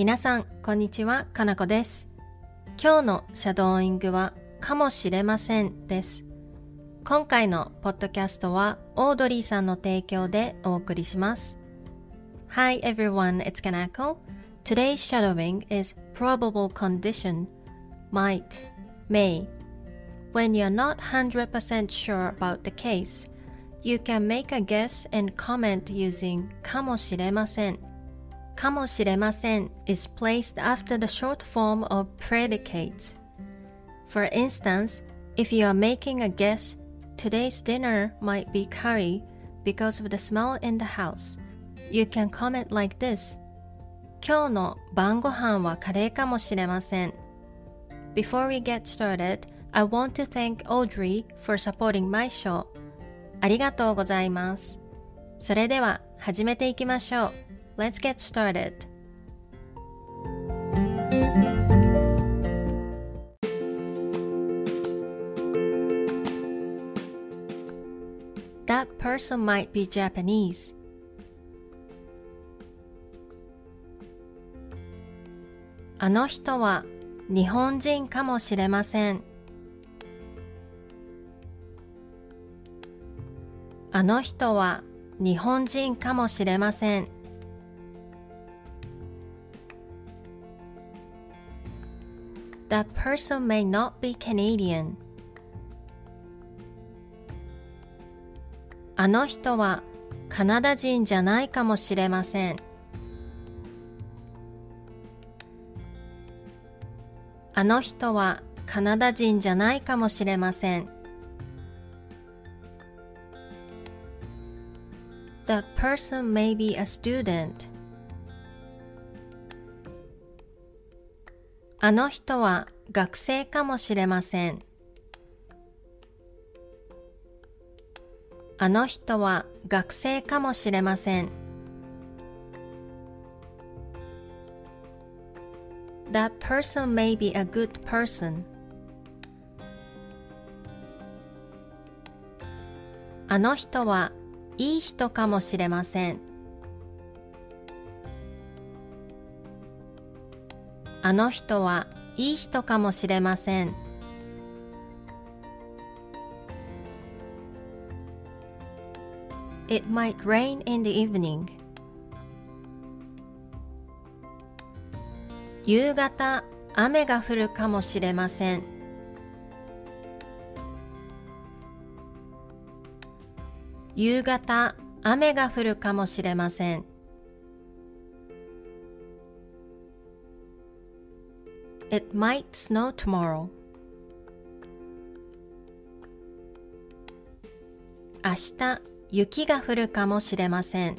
皆さん、こんにちは、かなこです。今日のシャドーイングは、かもしれませんです。今回のポッドキャストは、オードリーさんの提供でお送りします。Hi everyone, it's Kanako. Today's shadowing is probable condition, might, may. When you're not 100% sure about the case, you can make a guess and comment using かもしれません。かもしれません is placed after the short form of predicates. For instance, if you are making a guess, today's dinner might be curry because of the smell in the house. You can comment like this. 今日の晩ご飯はカレーかもしれません。Before we get started, I want to thank Audrey for supporting my show. ありがとうございます。それでは始めていきましょう。 Let's get started. That person might be Japanese. あの人は日本人かもしれません。あの人は日本人かもしれません。That person may not be Canadian. あの人はカナダ人じゃないかもしれません。あの人はカナダ人じゃないかもしれません。That person may be a student. あの人は学生かもしれません。あの人は学生かもしれません。That person may be a good person. あの人はいい人かもしれません。あの人はいい人かもしれません。It might rain in the evening. 夕方雨が降るかもしれません。夕方雨が降るかもしれません。It might snow tomorrow. 明日雪が降るかもしれません。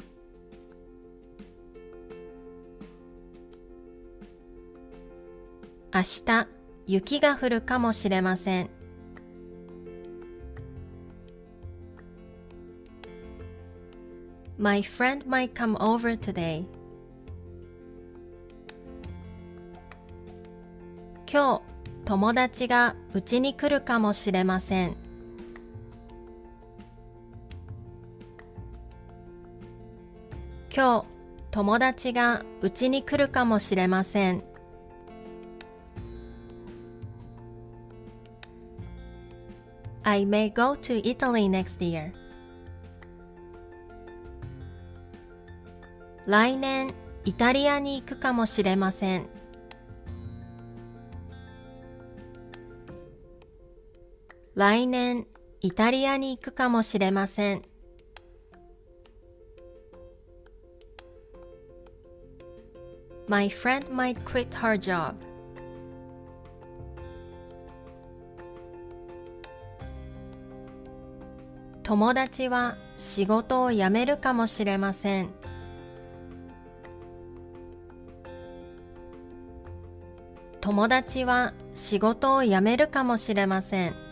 明日雪が降るかもしれません。My friend might come over today. 今日友達がうちに来るかもしれません。今日友達がうちに来るかもしれません。I may go to Italy next year. 来年イタリアに行くかもしれません。来年イタリアに行くかもしれません。My friend might quit her job. 友達は仕事を辞めるかもしれません。友達は仕事を辞めるかもしれません。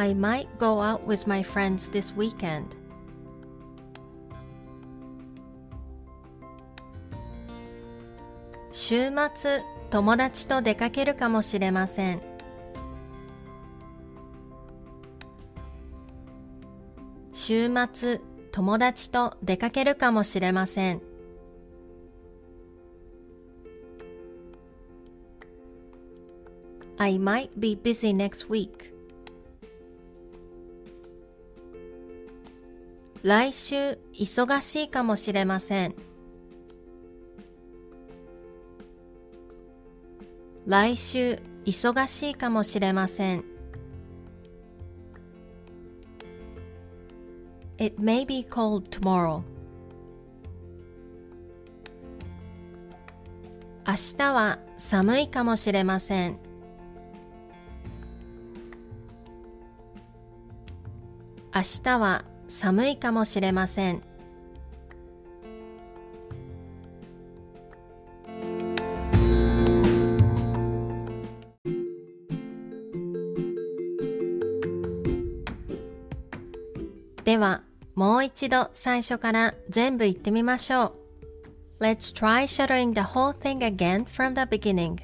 I might go out with my friends this weekend. 週末友達と出かけるかもしれません。週末友達と出かけるかもしれません。I might be busy next week. 来週忙しいかもしれません。来週忙しいかもしれません。It may be cold tomorrow. 明日は寒いかもしれません。明日は寒いかもしれません。では、もう一度最初から全部言ってみましょう。Let's try shuttering the whole thing again from the beginning.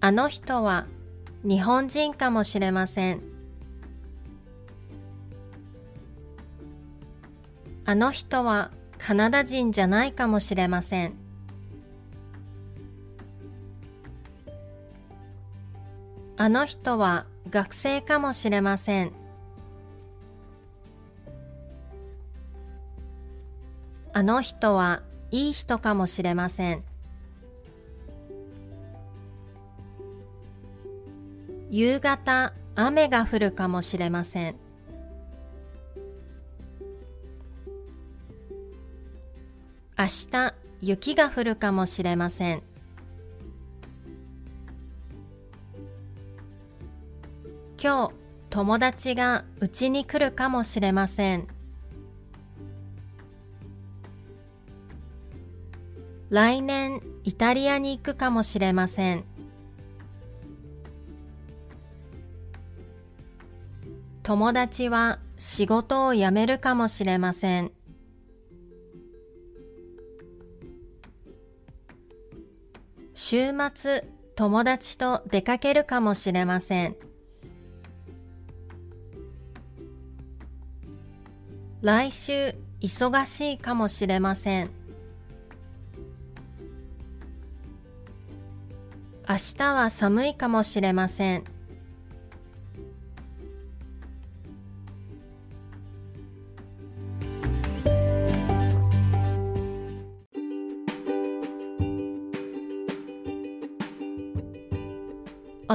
あの人は日本人かもしれません。あの人はカナダ人じゃないかもしれません。あの人は学生かもしれません。あの人はいい人かもしれません。夕方雨が降るかもしれません。明日雪が降るかもしれません。今日友達がうちに来るかもしれません。来年イタリアに行くかもしれません。友達は仕事を辞めるかもしれません。週末友達と出かけるかもしれません。来週忙しいかもしれません。明日は寒いかもしれません。